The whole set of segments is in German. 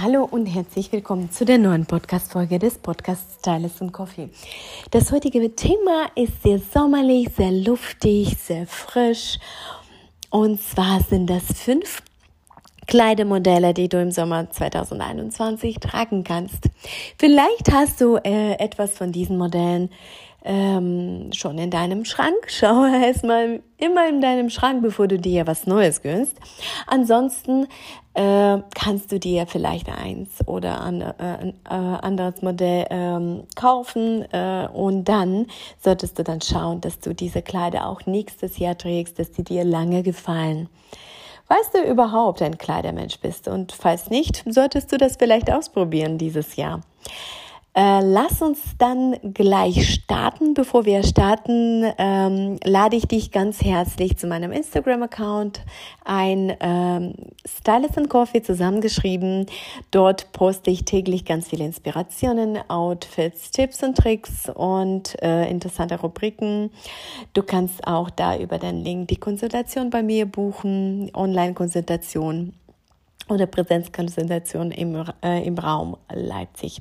Hallo und herzlich willkommen zu der neuen Podcast-Folge des Podcasts Stylist und Coffee. Das heutige Thema ist sehr sommerlich, sehr luftig, sehr frisch. Und zwar sind das fünf Kleidemodelle, die du im Sommer 2021 tragen kannst. Vielleicht hast du äh, etwas von diesen Modellen ähm, schon in deinem Schrank. Schau erstmal immer in deinem Schrank, bevor du dir was Neues gönnst. Ansonsten äh, kannst du dir vielleicht eins oder ein äh, äh, anderes Modell ähm, kaufen äh, und dann solltest du dann schauen, dass du diese Kleider auch nächstes Jahr trägst, dass die dir lange gefallen. Weißt du überhaupt ein Kleidermensch bist und falls nicht, solltest du das vielleicht ausprobieren dieses Jahr. Äh, lass uns dann gleich starten. Bevor wir starten, ähm, lade ich dich ganz herzlich zu meinem Instagram-Account ein. Ähm, Stylist and Coffee zusammengeschrieben. Dort poste ich täglich ganz viele Inspirationen, Outfits, Tipps und Tricks und äh, interessante Rubriken. Du kannst auch da über den Link die Konsultation bei mir buchen, Online-Konsultation oder Präsenzkonsultation im, äh, im Raum Leipzig.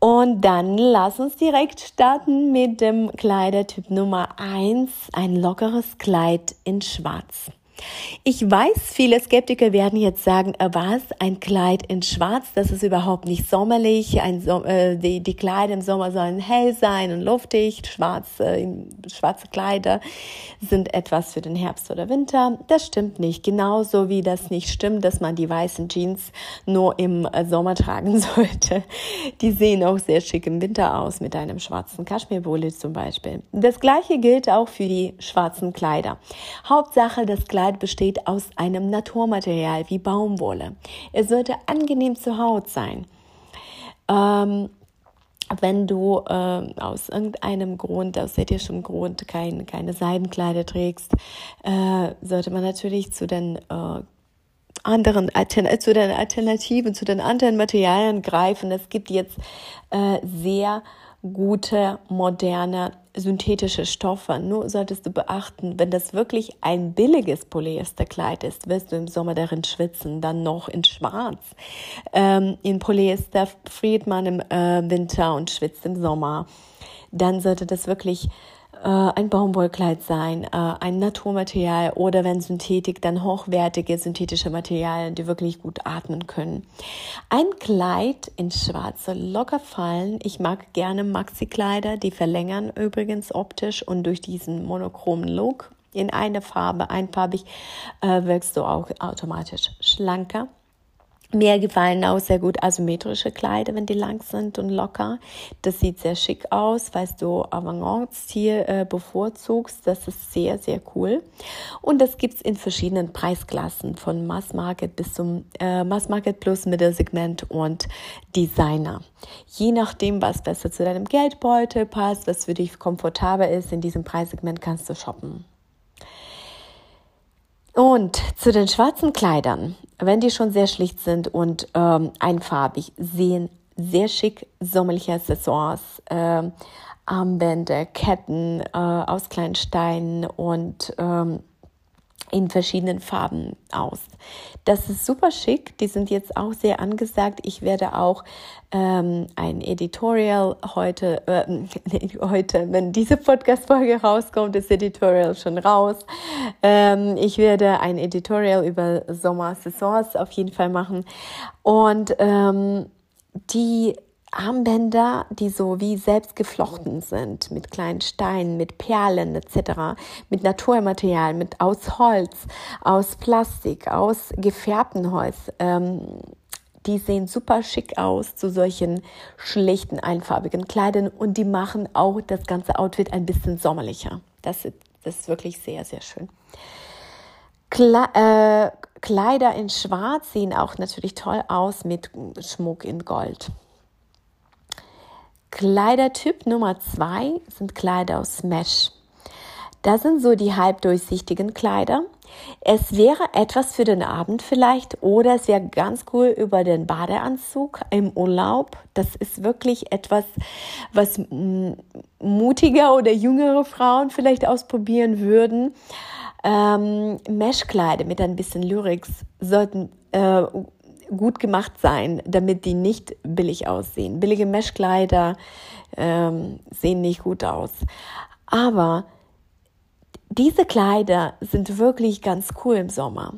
Und dann lass uns direkt starten mit dem Kleidertyp Nummer eins, ein lockeres Kleid in Schwarz. Ich weiß, viele Skeptiker werden jetzt sagen, äh, was, ein Kleid in Schwarz, das ist überhaupt nicht sommerlich. Ein, äh, die, die Kleider im Sommer sollen hell sein und luftig. Schwarz, äh, schwarze Kleider sind etwas für den Herbst oder Winter. Das stimmt nicht. Genauso wie das nicht stimmt, dass man die weißen Jeans nur im äh, Sommer tragen sollte. Die sehen auch sehr schick im Winter aus mit einem schwarzen Kaschmirbully zum Beispiel. Das gleiche gilt auch für die schwarzen Kleider. Hauptsache, das Kleid Kleid besteht aus einem Naturmaterial wie Baumwolle. Es sollte angenehm zur Haut sein. Ähm, wenn du äh, aus irgendeinem Grund, aus ethischem Grund kein, keine Seidenkleider trägst, äh, sollte man natürlich zu den äh, anderen zu den Alternativen, zu den anderen Materialien greifen. Es gibt jetzt äh, sehr gute, moderne, synthetische Stoffe. Nur solltest du beachten, wenn das wirklich ein billiges Polyesterkleid ist, wirst du im Sommer darin schwitzen, dann noch in Schwarz. Ähm, in Polyester friert man im äh, Winter und schwitzt im Sommer. Dann sollte das wirklich äh, ein Baumwollkleid sein, äh, ein Naturmaterial oder wenn Synthetik, dann hochwertige synthetische Materialien, die wirklich gut atmen können. Ein Kleid in Schwarz soll locker fallen. Ich mag gerne Maxi-Kleider, die verlängern übrigens optisch und durch diesen monochromen Look in eine Farbe, einfarbig, äh, wirkst du auch automatisch schlanker. Mir gefallen auch sehr gut asymmetrische Kleider, wenn die lang sind und locker. Das sieht sehr schick aus, falls du Avantgarde-Stil äh, bevorzugst. Das ist sehr, sehr cool. Und das gibt's in verschiedenen Preisklassen, von Mass Market bis zum äh, Mass Market Plus, Mittelsegment und Designer. Je nachdem, was besser zu deinem Geldbeutel passt, was für dich komfortabel ist, in diesem Preissegment kannst du shoppen. Und zu den schwarzen Kleidern, wenn die schon sehr schlicht sind und ähm, einfarbig, sehen sehr schick sommerliche Accessoires, äh, Armbänder, Ketten äh, aus kleinen Steinen und ähm, in verschiedenen Farben aus. Das ist super schick. Die sind jetzt auch sehr angesagt. Ich werde auch ähm, ein Editorial heute, äh, heute, wenn diese Podcast-Folge rauskommt, ist Editorial schon raus. Ähm, ich werde ein Editorial über Sommer-Saisons auf jeden Fall machen. Und ähm, die Armbänder, die so wie selbst geflochten sind, mit kleinen Steinen, mit Perlen etc., mit Naturmaterial, mit aus Holz, aus Plastik, aus gefärbtem Holz. Ähm, die sehen super schick aus zu solchen schlichten, einfarbigen Kleidern und die machen auch das ganze Outfit ein bisschen sommerlicher. Das ist, das ist wirklich sehr, sehr schön. Kle äh, Kleider in Schwarz sehen auch natürlich toll aus mit Schmuck in Gold. Kleidertyp Nummer zwei sind Kleider aus Mesh. Das sind so die halbdurchsichtigen Kleider. Es wäre etwas für den Abend vielleicht oder es wäre ganz cool über den Badeanzug im Urlaub. Das ist wirklich etwas, was mutiger oder jüngere Frauen vielleicht ausprobieren würden. Ähm, Meshkleider mit ein bisschen Lyrics sollten äh, gut gemacht sein, damit die nicht billig aussehen. Billige Meshkleider ähm, sehen nicht gut aus. Aber diese Kleider sind wirklich ganz cool im Sommer.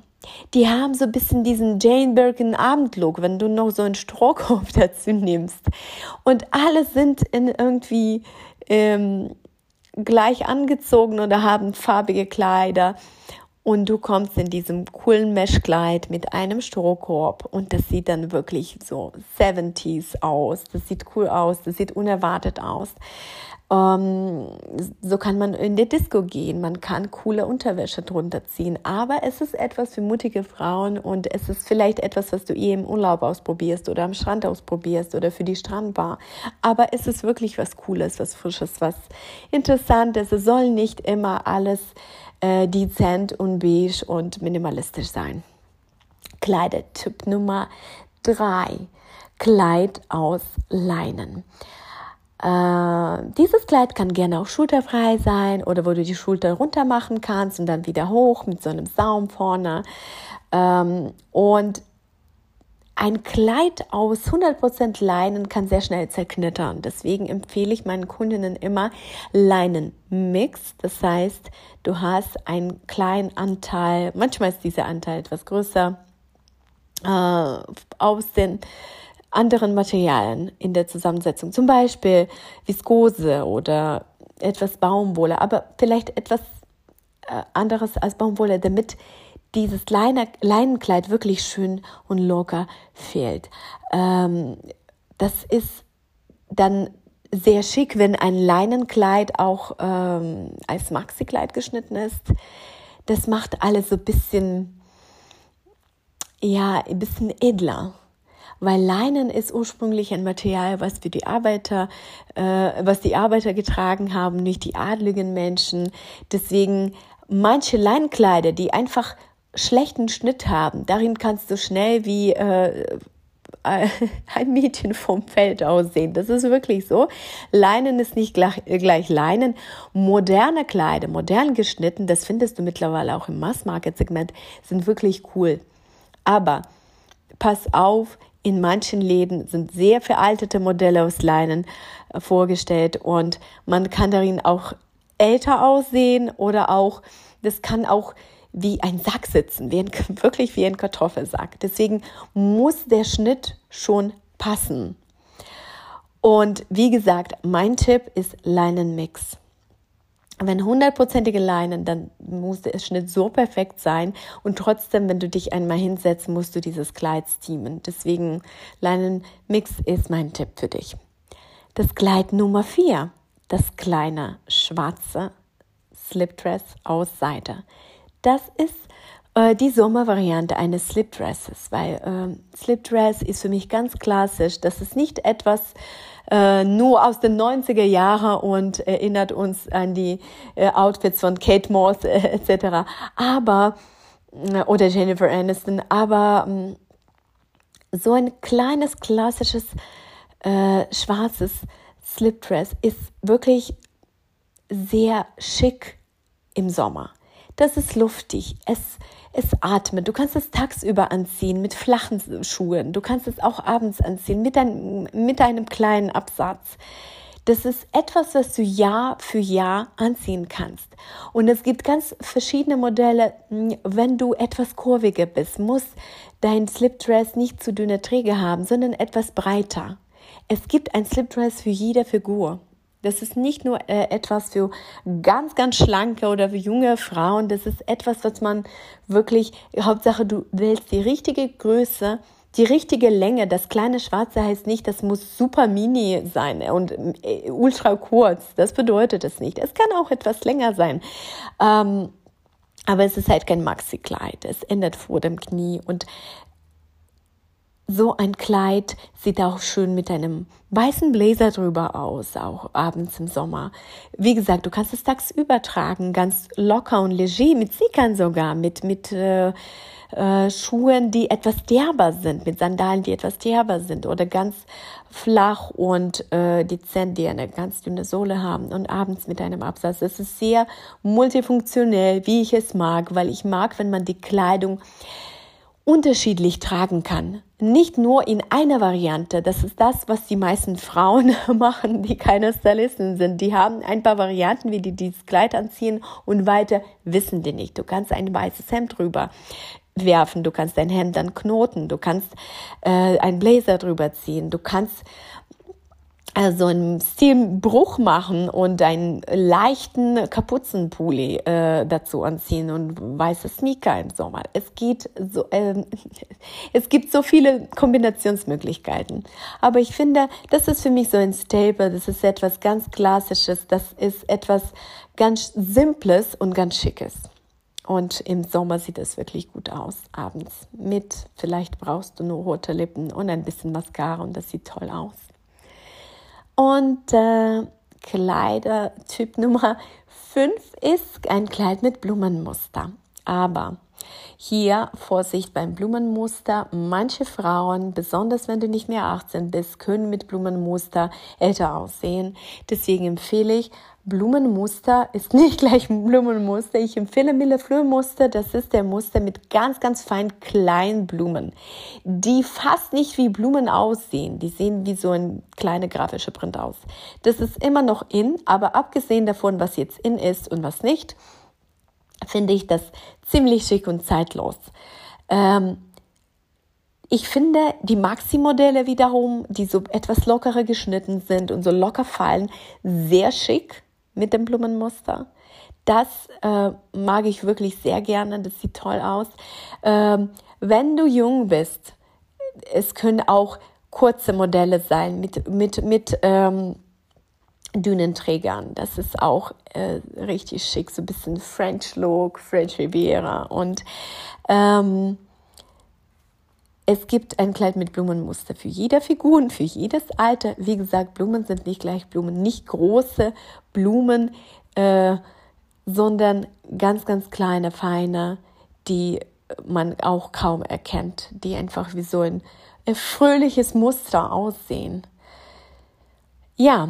Die haben so ein bisschen diesen Jane Birkin Abendlook, wenn du noch so einen Strohkopf dazu nimmst. Und alle sind in irgendwie ähm, gleich angezogen oder haben farbige Kleider. Und du kommst in diesem coolen Meshkleid mit einem Strohkorb und das sieht dann wirklich so 70s aus. Das sieht cool aus, das sieht unerwartet aus. Ähm, so kann man in die Disco gehen, man kann coole Unterwäsche drunter ziehen, aber es ist etwas für mutige Frauen und es ist vielleicht etwas, was du eh im Urlaub ausprobierst oder am Strand ausprobierst oder für die Strandbar. Aber es ist wirklich was Cooles, was Frisches, was Interessantes. Es soll nicht immer alles äh, dezent und beige und minimalistisch sein. Kleidertyp Nummer drei. Kleid aus Leinen. Äh, dieses Kleid kann gerne auch schulterfrei sein oder wo du die Schulter runter machen kannst und dann wieder hoch mit so einem Saum vorne. Ähm, und ein Kleid aus 100% Leinen kann sehr schnell zerknittern. Deswegen empfehle ich meinen Kundinnen immer Leinenmix. Das heißt, du hast einen kleinen Anteil, manchmal ist dieser Anteil etwas größer, äh, aus den anderen Materialien in der Zusammensetzung, zum Beispiel Viskose oder etwas Baumwolle, aber vielleicht etwas äh, anderes als Baumwolle, damit dieses Leine, Leinenkleid wirklich schön und locker fehlt. Ähm, das ist dann sehr schick, wenn ein Leinenkleid auch ähm, als Maxi-Kleid geschnitten ist. Das macht alles so ein bisschen, ja, ein bisschen edler weil Leinen ist ursprünglich ein Material, was für die Arbeiter, äh, was die Arbeiter getragen haben, nicht die adligen Menschen. Deswegen manche Leinenkleider, die einfach schlechten Schnitt haben, darin kannst du schnell wie äh, ein Mädchen vom Feld aussehen. Das ist wirklich so. Leinen ist nicht gleich, gleich Leinen. Moderne Kleider, modern geschnitten, das findest du mittlerweile auch im Mass-Market-Segment, sind wirklich cool. Aber pass auf, in manchen Läden sind sehr veraltete Modelle aus Leinen äh, vorgestellt und man kann darin auch älter aussehen oder auch, das kann auch wie ein Sack sitzen, wie ein, wirklich wie ein Kartoffelsack. Deswegen muss der Schnitt schon passen. Und wie gesagt, mein Tipp ist Leinenmix wenn hundertprozentige Leinen, dann muss der Schnitt so perfekt sein und trotzdem, wenn du dich einmal hinsetzt, musst du dieses Kleid steamen. Deswegen Leinenmix ist mein Tipp für dich. Das Kleid Nummer vier, das kleine schwarze Slipdress aus Seide. Das ist äh, die Sommervariante eines Slipdresses, weil äh, Slipdress ist für mich ganz klassisch. Das ist nicht etwas, äh, nur aus den 90er Jahren und erinnert uns an die äh, Outfits von Kate Moss äh, etc. Aber äh, oder Jennifer Aniston, aber ähm, so ein kleines klassisches äh, schwarzes Slipdress ist wirklich sehr schick im Sommer. Das ist luftig. Es es atmet. Du kannst es tagsüber anziehen mit flachen Schuhen. Du kannst es auch abends anziehen mit, ein, mit einem kleinen Absatz. Das ist etwas, was du Jahr für Jahr anziehen kannst. Und es gibt ganz verschiedene Modelle. Wenn du etwas kurviger bist, muss dein Slipdress nicht zu dünne Träger haben, sondern etwas breiter. Es gibt ein Slipdress für jede Figur. Das ist nicht nur äh, etwas für ganz, ganz schlanke oder für junge Frauen. Das ist etwas, was man wirklich, Hauptsache du wählst die richtige Größe, die richtige Länge. Das kleine Schwarze heißt nicht, das muss super mini sein und äh, ultra kurz. Das bedeutet es nicht. Es kann auch etwas länger sein. Ähm, aber es ist halt kein Maxi-Kleid. Es endet vor dem Knie und so ein Kleid sieht auch schön mit einem weißen Blazer drüber aus, auch abends im Sommer. Wie gesagt, du kannst es tagsüber tragen, ganz locker und leger, mit Sickern sogar, mit, mit äh, äh, Schuhen, die etwas derber sind, mit Sandalen, die etwas derber sind oder ganz flach und äh, dezent, die eine ganz dünne Sohle haben und abends mit einem Absatz. Es ist sehr multifunktionell, wie ich es mag, weil ich mag, wenn man die Kleidung unterschiedlich tragen kann. Nicht nur in einer Variante. Das ist das, was die meisten Frauen machen, die keine Stylisten sind. Die haben ein paar Varianten, wie die dieses Kleid anziehen und weiter wissen die nicht. Du kannst ein weißes Hemd drüber werfen, du kannst dein Hemd dann knoten, du kannst äh, ein Blazer drüber ziehen, du kannst also einen Stilbruch machen und einen leichten Kapuzenpulli äh, dazu anziehen und weiße Sneaker im Sommer. Es geht so, äh, es gibt so viele Kombinationsmöglichkeiten. Aber ich finde, das ist für mich so ein Staple. Das ist etwas ganz Klassisches. Das ist etwas ganz Simples und ganz Schickes. Und im Sommer sieht es wirklich gut aus, abends mit. Vielleicht brauchst du nur rote Lippen und ein bisschen Mascara und das sieht toll aus. Und äh, Kleidertyp Nummer 5 ist ein Kleid mit Blumenmuster. Aber hier Vorsicht beim Blumenmuster. Manche Frauen, besonders wenn du nicht mehr 18 bist, können mit Blumenmuster älter aussehen. Deswegen empfehle ich Blumenmuster ist nicht gleich Blumenmuster. Ich empfehle Millefleur Muster. Das ist der Muster mit ganz, ganz feinen kleinen Blumen, die fast nicht wie Blumen aussehen. Die sehen wie so ein kleiner grafischer Print aus. Das ist immer noch in, aber abgesehen davon, was jetzt in ist und was nicht, finde ich das ziemlich schick und zeitlos. Ähm, ich finde die Maxi-Modelle wiederum, die so etwas lockerer geschnitten sind und so locker fallen, sehr schick mit dem Blumenmuster. Das äh, mag ich wirklich sehr gerne, das sieht toll aus. Ähm, wenn du jung bist, es können auch kurze Modelle sein mit, mit, mit ähm, Dünenträgern. Das ist auch äh, richtig schick, so ein bisschen French Look, French Riviera. Und ähm, es gibt ein Kleid mit Blumenmuster für jede Figur und für jedes Alter. Wie gesagt, Blumen sind nicht gleich Blumen, nicht große Blumen, äh, sondern ganz, ganz kleine, feine, die man auch kaum erkennt, die einfach wie so ein, ein fröhliches Muster aussehen. Ja,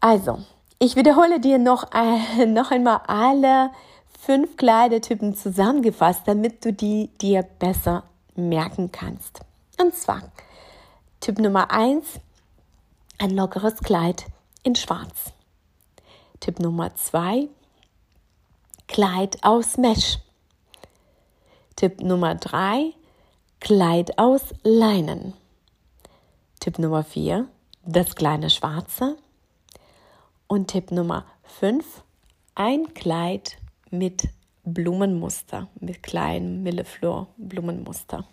also, ich wiederhole dir noch, äh, noch einmal alle fünf Kleidertypen zusammengefasst, damit du die dir besser merken kannst. Und zwar Typ Nummer 1, ein lockeres Kleid in Schwarz. Tipp Nummer 2, Kleid aus Mesh. Tipp Nummer 3, Kleid aus Leinen. Tipp Nummer 4, das kleine Schwarze. Und Tipp Nummer 5, ein Kleid mit Blumenmuster, mit kleinen Millefleur Blumenmuster.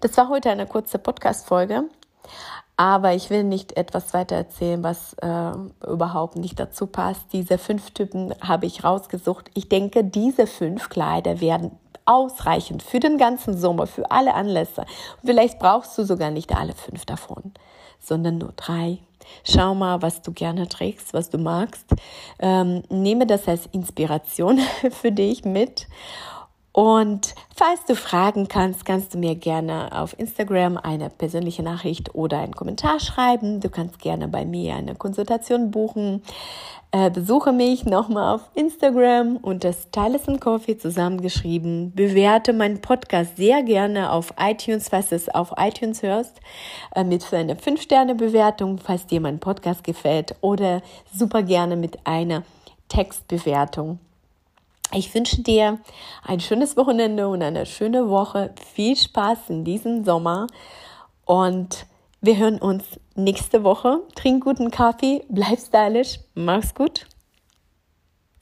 Das war heute eine kurze Podcast-Folge, aber ich will nicht etwas weiter erzählen, was äh, überhaupt nicht dazu passt. Diese fünf Typen habe ich rausgesucht. Ich denke, diese fünf Kleider werden ausreichend für den ganzen Sommer, für alle Anlässe. vielleicht brauchst du sogar nicht alle fünf davon, sondern nur drei. Schau mal, was du gerne trägst, was du magst. Ähm, nehme das als Inspiration für dich mit und falls du Fragen kannst, kannst du mir gerne auf Instagram eine persönliche Nachricht oder einen Kommentar schreiben. Du kannst gerne bei mir eine Konsultation buchen. Äh, besuche mich nochmal auf Instagram unter Stylist and Coffee zusammengeschrieben. Bewerte meinen Podcast sehr gerne auf iTunes, falls du es auf iTunes hörst, äh, mit für eine 5-Sterne-Bewertung, falls dir mein Podcast gefällt oder super gerne mit einer Textbewertung. Ich wünsche dir ein schönes Wochenende und eine schöne Woche. Viel Spaß in diesem Sommer und wir hören uns nächste Woche. Trink guten Kaffee, bleib stylisch, mach's gut.